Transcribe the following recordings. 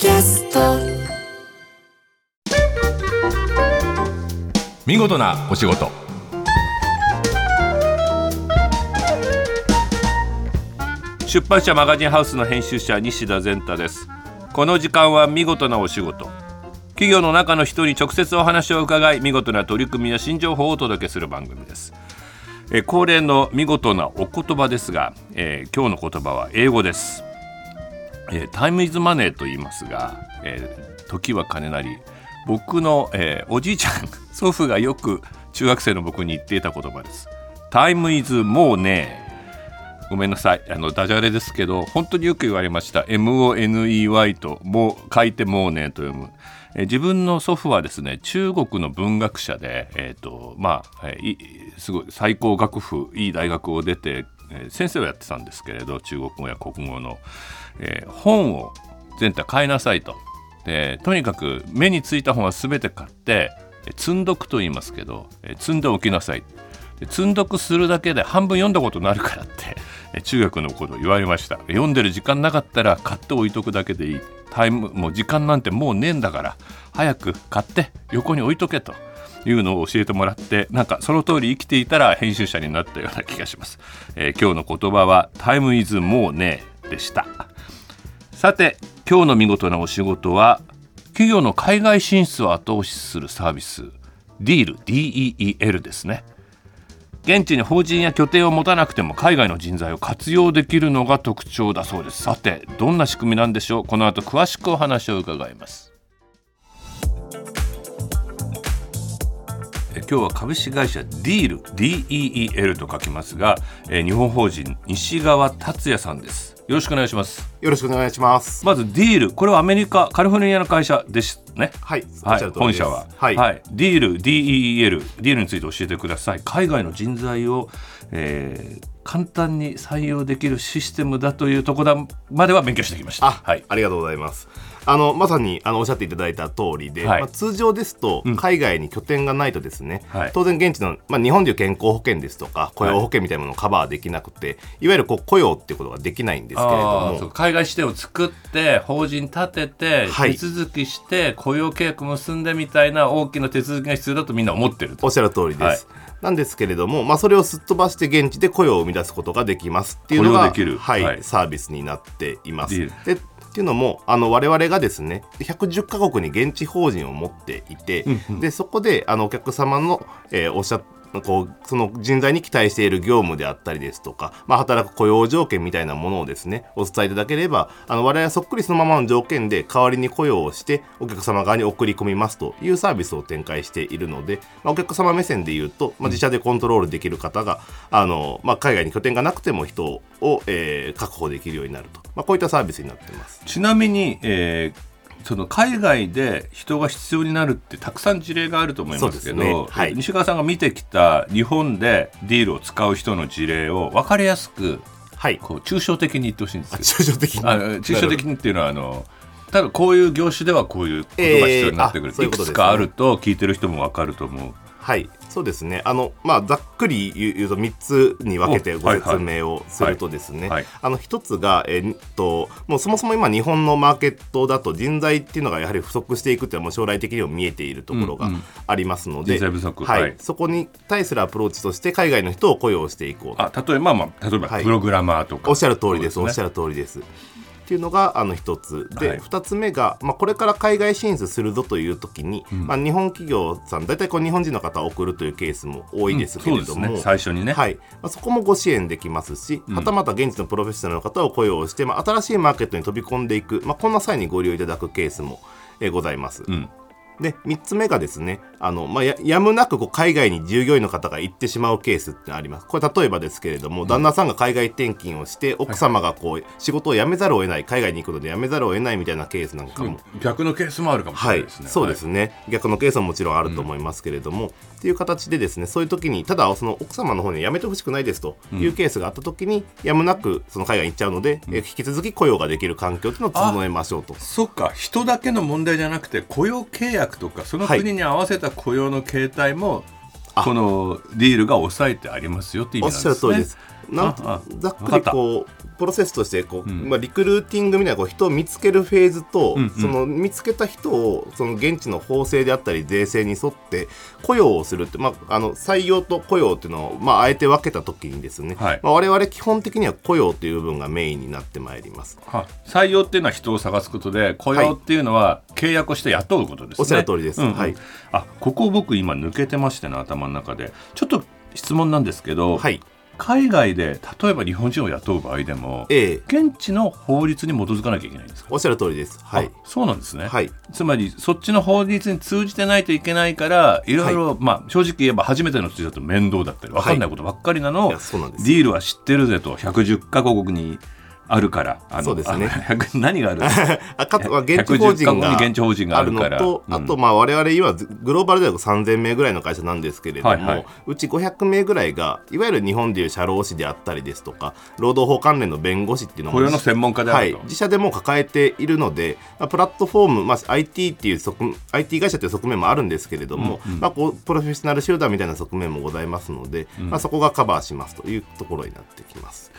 キャスト。見事なお仕事。出版社マガジンハウスの編集者西田善太です。この時間は見事なお仕事。企業の中の人に直接お話を伺い見事な取り組みや新情報をお届けする番組です。え恒例の見事なお言葉ですが、えー今日の言葉は英語です、えータイムイズマネーと言いますが、えー時は金なり。僕の、えーおじいちゃん 祖父がよく中学生の僕に言っていた言葉です。タイムイズもうねごめんなさい。あのダジャレですけど本当によく言われました。MONEY ともう書いてもうねと読む。えー自分の祖父はですね中国の文学者で、えーとまあえーいすごい最高学府いい大学を出て、えー先生をやってたんですけれど中国語や国語の、えー本を全体買いなさいと。でとにかく目についた本は全て買ってえ積んどくと言いますけど、えー積んでおきなさい。で積んどくするだけで半分読んだことになるからってえ中学のこと言われました。読んでる時間なかったら買って置いとくだけでいい。タイムもう時間なんてもうねえんだから早く買って横に置いとけというのを教えてもらってなんかその通り生きていたら編集者になったような気がします、えー今日の言葉はタイムイズもうねえでした。さて今日の見事なお仕事は企業の海外進出を後押しするサービスディール DEEL ですね。現地に法人や拠点を持たなくても海外の人材を活用できるのが特徴だそうです。さてどんな仕組みなんでしょう？この後詳しくお話を伺います。今日は株式会社ディール DEEL と書きますが、えー日本法人西川達也さんです。よろしくお願いします。よろしくお願いします。まずディールこれはアメリカカリフォルニアの会社ですね。はい、はい、本社は、はい、ディール DEEL ディールについて教えてください。海外の人材を、えー簡単に採用できるシステムだというところまでは勉強してきました。あ、はい。ありがとうございます。あのまさにあのおっしゃっていただいた通りで、はい。まあ、通常ですと海外に拠点がないとですね、はい。当然現地の、まあ、日本でいう健康保険ですとか雇用保険みたいなものをカバーできなくて、い、わゆるこう雇用っていうことができないんですけれども。海外支店を作って法人立てて、はい。手続きして雇用契約結んでみたいな大きな手続きが必要だとみんな思ってると。おっしゃる通りです。なんですけれども、まあ、それをすっ飛ばして現地で雇用を生み出すことができますっていうのが雇用できる。はいはい。サービスになっています。でっていうのもあの我々がですね110カ国に現地法人を持っていて、でそこであのお客様の、えーおっしゃこうその人材に期待している業務であったりですとか、まあ、働く雇用条件みたいなものをですねお伝えいただければあの我々はそっくりそのままの条件で代わりに雇用をしてお客様側に送り込みますというサービスを展開しているので、まあ、お客様目線で言うと、まあ、自社でコントロールできる方があの、まあ、海外に拠点がなくても人を、えー確保できるようになると、まあ、こういったサービスになっています。ちなみに、えーその海外で人が必要になるってたくさん事例があると思いますけどね。はい。西川さんが見てきた日本でディールを使う人の事例を分かりやすくはい。こう抽象的に言ってほしいんです抽象的に？抽象的にっていうのはあのただこういう業種ではこういうことが必要になってくる、えーいいくつかあると聞いてる人も分かると思う。はい、そうですね。あの、まあ、ざっくり言うと3つに分けてご説明をするとですね、はいあの1つが、えーっと、もうそもそも今日本のマーケットだと人材っていうのがやはり不足していくっていうのはもう将来的にも見えているところがうんうん。ありますので、人材不足。はい。はい。そこに対するアプローチとして海外の人を雇用していこうと。あ例えば、まあ、例えばはい。プログラマーとか、おっしゃる通りです、そうおっしゃる通りです。っていうのがあの一つ。で、はい。二つ目が、まあ、これから海外進出するぞという時に、まあ、日本企業さん大体こう日本人の方を送るというケースも多いですけれども、そうですね。最初にね。はい。まあ、そこもご支援できますし、はたまた現地のプロフェッショナルの方を雇用して、まあ、新しいマーケットに飛び込んでいく、まあ、こんな際にご利用いただくケースも、えーございます。うん。で3つ目がですねあの、まあ、ややむなくこう海外に従業員の方が行ってしまうケースってあります。これ例えばですけれども、旦那さんが海外転勤をして奥様がこう仕事を辞めざるを得ない海外に行くので辞めざるを得ないみたいなケースなんかも、逆のケースもあるかもしれはいないですね。そうですね、逆のケースももちろんあると思いますけれども、っていう形でですねそういう時にただその奥様の方に辞めてほしくないですというケースがあった時に、やむなくその海外に行っちゃうので、え引き続き雇用ができる環境っていうのを整えましょうと。そっか。人だけの問題じゃなくて雇用契約とかその国に合わせた雇用の形態も、あこのディールが抑えてありますよって意味おっなんですね。しゃる通りです。なんざっくりこうプロセスとしてこう、まあ、リクルーティングみたいなこう人を見つけるフェーズと、うんうん。その見つけた人をその現地の法制であったり税制に沿って雇用をするって、まあ、あの採用と雇用っていうのを、まあ、あえて分けた時にですね、はい。まあ、我々基本的には雇用という部分がメインになってまいります。は採用っていうのは人を探すことで雇用っていうのは契約をして雇うことですね。おっしゃる通りです。うんうん。はい。あここ僕今抜けてましてね頭の中で。ちょっと質問なんですけど、はい、海外で例えば日本人を雇う場合でもええ。現地の法律に基づかなきゃいけないんですか？おっしゃる通りです。はい。あ、そうなんですね、はい。つまりそっちの法律に通じてないといけないからいろいろ、まあ、正直言えば初めての人だと面倒だったり分かんないことばっかりなの。を、いやそうなんですディールは知ってるぜと110カ国にあるからあのそうですね。あの100何がある？あかつ、まあ、現地法人110カ国がに現地法人がああるのと、うん。あと、まあ、我々今、グローバル大学3000名ぐらいの会社なんですけれども、はいはい。うち500名ぐらいが、いわゆる日本でいう社労士であったりですとか、労働法関連の弁護士っていうのも雇用の専門家ではい、自社でも抱えているので、まあ、プラットフォーム、まあ、IT っていう側 IT 会社という側面もあるんですけれども、まあ、こうプロフェッショナル集団みたいな側面もございますので、まあ、そこがカバーしますというところになってきます。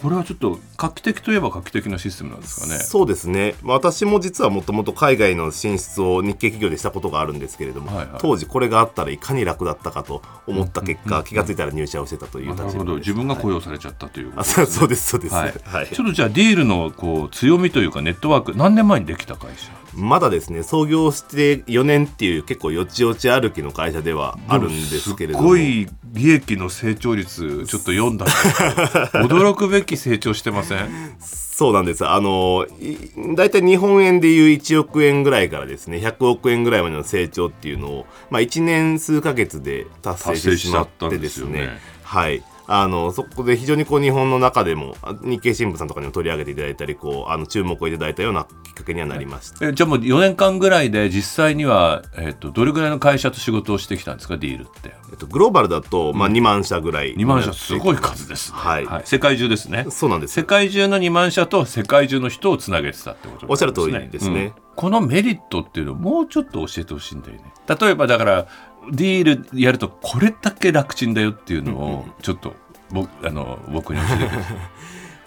これはちょっと画期的といえば画期的なシステムなんですかね。そうですね。まあ私も実はもともと海外の進出を日系企業でしたことがあるんですけれども、はいはい。当時これがあったらいかに楽だったかと思った結果、気がついたら入社をしてたという立場ですほど。自分が雇はい用されちゃったということあですね。そうそうですそうです、はい。はい。ちょっとじゃあディールのこう強みというかネットワーク何年前にできた会社まだですね創業して4年っていう結構よちよち歩きの会社ではあるんですけれども。すごい利益の成長率ちょっと読んだ 驚くべき成長してません？そうなんです。あのい大体日本円でいう1億円ぐらいからですね100億円ぐらいまでの成長っていうのを、まあ、1年数ヶ月で達成してしまってですね。ね。はいあのそこで非常にこう日本の中でもあ日経新聞さんとかにも取り上げていただいたりこうあの注目をいただいたようなきっかけにはなりました、えじゃあもう4年間ぐらいで実際には、えっとどれぐらいの会社と仕事をしてきたんですか？ディールって。えっと、グローバルだと、まあ、2万社ぐらい。2万社すごい数ですね、はい。世界中ですね。そうなんです。世界中の2万社と世界中の人をつなげてたってことおっしゃる通りですね。うん。このメリットっていうのをもうちょっと教えてほしいんだよね。例えばだからディールやるとこれだけ楽ちんだよっていうのをちょっと僕あの僕に教えて。ください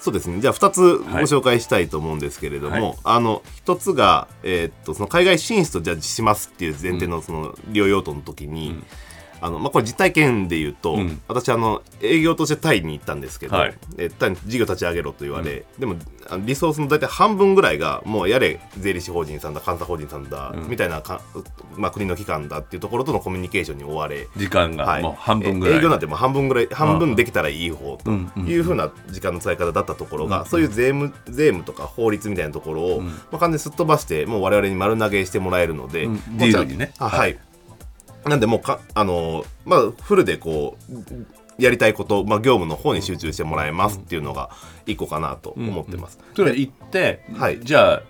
そうですね。じゃあ2つご紹介したいと思うんですけれども、はい。あの1つが、えーっとその海外進出をじゃあしますっていう前提のその利用用途の時に、あのまあ、これ実体験で言うと、うん。私あの営業としてタイに行ったんですけど、はい。えタイに事業立ち上げろと言われ、でもあのリソースの大体半分ぐらいがもうやれ税理士法人さんだ監査法人さんだ、うん。みたいなか、まあ、国の機関だっていうところとのコミュニケーションに追われ、時間がはい。もう半分ぐらい、え営業なんてもう半分ぐらい半分できたらいい方とうん。うん。いうふうな時間の使い方だったところが、うん。そういう税務税務とか法律みたいなところを、うん。まあ、完全にすっ飛ばしてもう我々に丸投げしてもらえるので、うん。にね。あはい。はい、なんでもうかあのまあフルでこうやりたいこと、まあ、業務の方に集中してもらえますっていうのが一個かなと思ってます。それ行って、はい。じゃあ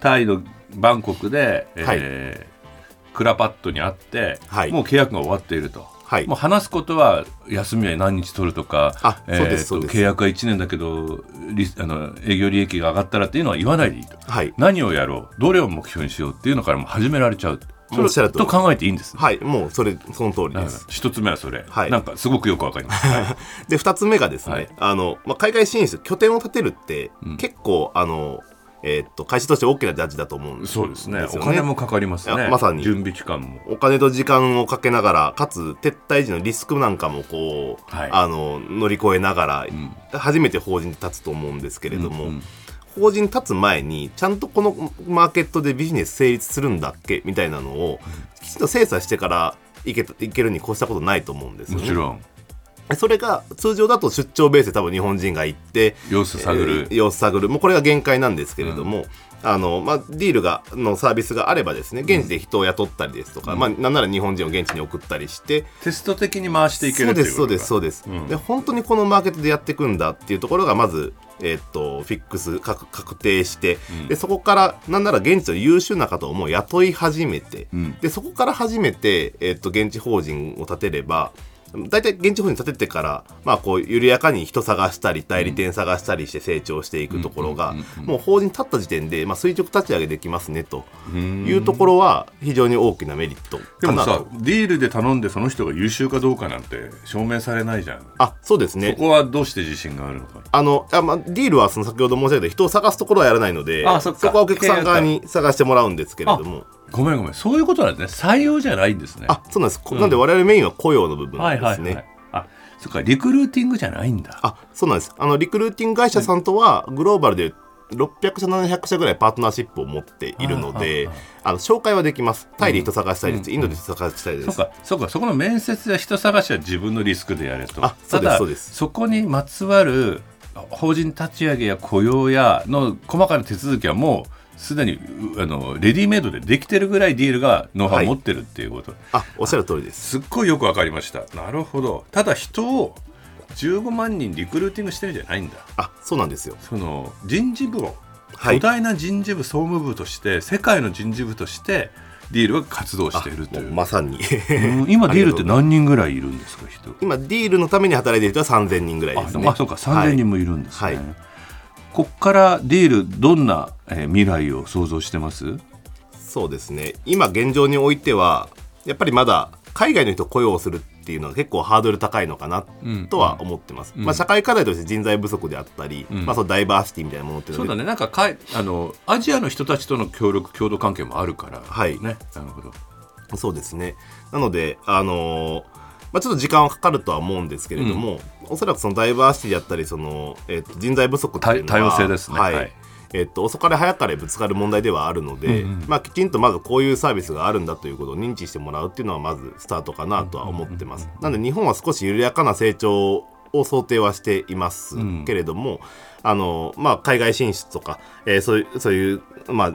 タイのバンコクで、えーはい。クラパットに会って、はい。もう契約が終わっていると、はい。もう話すことは休みは何日取るとかあそうですえーとそうです。契約は1年だけどリあの営業利益が上がったらっていうのは言わないでいいと。はい。何をやろうどれを目標にしようっていうのからもう始められちゃうそれと考えていいんです。ね、はい、もうそれその通りです。一つ目はそれ、はい。なんかすごくよくわかります、はい。で2つ目がですね、はい。あのまあ、海外進出拠点を建てるって、うん。結構あの、えーっと会社として大きなジャッジだと思うんですよそうですね。お金もかかりますね。まさに。準備期間も。お金と時間をかけながらかつ撤退時のリスクなんかもこう、はい。あの乗り越えながら、ん。初めて法人に立つと思うんですけれども、うんうん法人立つ前にちゃんとこのマーケットでビジネス成立するんだっけみたいなのをきちんと精査してからいけいけるに越したことないと思うんですよね。もちろんそれが通常だと出張ベースで多分日本人が行って様子探る、えー様子探る。もうこれが限界なんですけれども、あのまあ、ディールがのサービスがあればですね現地で人を雇ったりですとか、まあ、なんなら日本人を現地に送ったりしてテスト的に回していけそうるっていうですそうですそうです、うん。で本当にこのマーケットでやっていくんだっていうところがまず、えーっとフィックス確確定して、うん。でそこからなんなら現地の優秀な方をもう雇い始めて、うん。でそこから初めて、えーっと現地法人を立てれば大体現地法人立ててから、まあ、こう緩やかに人探したり代理店探したりして成長していくところが、もう法人立った時点で、まあ、垂直立ち上げできますねというところは非常に大きなメリットでもさ。ディールで頼んでその人が優秀かどうかなんて証明されないじゃん。あそうですね。そこはどうして自信があるのか。あのあ、まあ、ディールはその先ほど申し上げた人を探すところはやらないのであそこはお客さん側に探してもらうんですけれどもごめんごめん。そういうことなんですね。採用じゃないんですね。あそうなんです、こなんで我々メインは雇用の部分はいですね、あそっか。リクルーティングじゃないんだ。あそうなんです。あのリクルーティング会社さんとはグローバルで600社700社ぐらいパートナーシップを持っているのであの紹介はできます。タイで人探したりです、インドで人探したりです、そうか。そうか。そこの面接や人探しは自分のリスクでやれと。あそうですそうです。そこにまつわる法人立ち上げや雇用やの細かな手続きはもうすでにうあのレディメイドでできてるぐらいディールがノウハウを持ってるっていうこと、あおっしゃる通りです。すっごいよくわかりました。なるほど。ただ人を15万人リクルーティングしてるんじゃないんだ。あそうなんですよ。その人事部を、はい。巨大な人事部総務部として世界の人事部としてディールが活動しているという、まさに。うん今 ディールって何人ぐらいいるんですか人？今ディールのために働いている人は3000人ぐらいあですね。あそうか3000人もいるんですね、はいこっからディールどんな、えー未来を想像してます？そうですね。今現状においてはやっぱりまだ海外の人を雇用するっていうのは結構ハードル高いのかなとは思ってます、まあ、社会課題として人材不足であったり、まあ、そのダイバーシティみたいなものっていうのでそうだね。なんかかいあのアジアの人たちとの協力共同関係もあるから、はい。ね。なるほど。そうですね。なので、あのーまあ、ちょっと時間はかかるとは思うんですけれども、おそらくそのダイバーシティだったりその、えっと人材不足っていうのは多多様性ですね。はい。はい。えっと遅かれ早かれぶつかる問題ではあるので、まあ、きちんとまずこういうサービスがあるんだということを認知してもらうっていうのはまずスタートかなとは思ってます。なので日本は少し緩やかな成長を想定はしていますけれども、あのまあ、海外進出とか、えーそういうそういう、まあ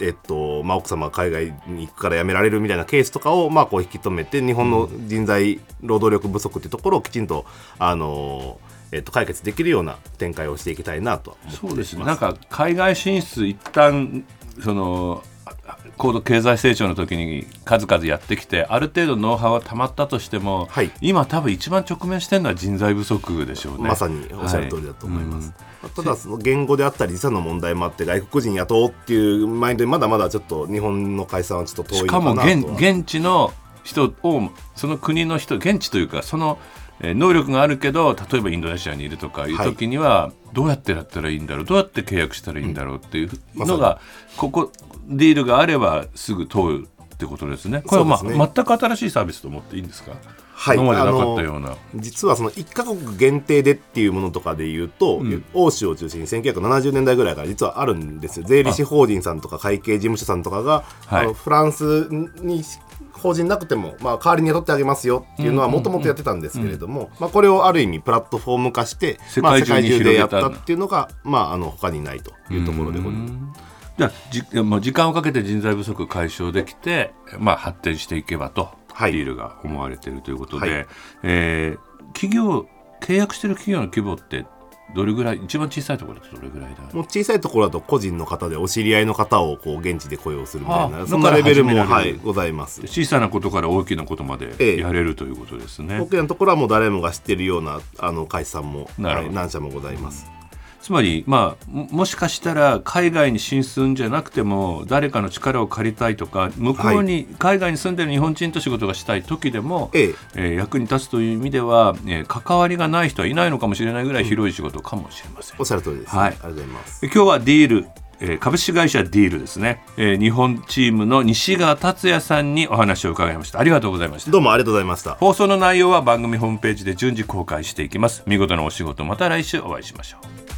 えっとまあ、奥様が海外に行くから辞められるみたいなケースとかを、まあ、こう引き止めて日本の人材労働力不足っていうところをきちんと、あのえっと、解決できるような展開をしていきたいなとそうですね。まなんか海外進出一旦そのあ高度経済成長の時に数々やってきてある程度ノウハウはたまったとしても、はい。今多分一番直面してるのは人材不足でしょうね。まさにおっしゃる通りだと思います。ただその言語であったり時差の問題もあって外国人雇おうっていうマインドでまだまだちょっと日本の解散はちょっと遠いかなとは。かも現現地の人をその国の人現地というかそのえー能力があるけど例えばインドネシアにいるとかい。う時にはどうやってやったらいいんだろうどうやって契約したらいいんだろうっていうのがここディールがあればすぐ通るってことですね。これは、まあね。全く新しいサービスと思っていいんですか、はい。今までなかったような。実はその1カ国限定でっていうものとかで言うと、欧州を中心に1970年代ぐらいから実はあるんですよ。税理士法人さんとか会計事務所さんとかが、はい。あのフランスに法人なくても、まあ、代わりに雇ってあげますよっていうのはもともとやってたんですけれども、まあ、これをある意味プラットフォーム化してまあ、世界中でやったっていうのが、まあ、あの他にないというところでございます。じゃあじまあ時間をかけて人材不足解消できて、まあ、発展していけばと、はい。ディールが思われているということで、はい。えー企業契約している企業の規模ってどれぐらい一番小さいところだとどれぐらいだ？もう小さいところだと個人の方でお知り合いの方をこう現地で雇用するみたいあなそんなレベルも、はい、ございます。小さなことから大きなことまでええ。やれるということですね。大きなところはもう誰もが知ってるようなあの会社さんも、はい、何社もございます。つまり、まあ、ももしかしたら海外に進出んじゃなくても誰かの力を借りたいとか向こうに、海外に住んでる日本人と仕事がしたい時でも、ええ。えー役に立つという意味では、えー関わりがない人はいないのかもしれないぐらい広い仕事かもしれません。おっしゃる通りです、はい。ありがとうございます。今日はディール、えー株式会社ディールですね、えー日本チームの西川達也さんにお話を伺いました。ありがとうございました。どうもありがとうございました。放送の内容は番組ホームページで順次公開していきます。見事なお仕事また来週お会いしましょう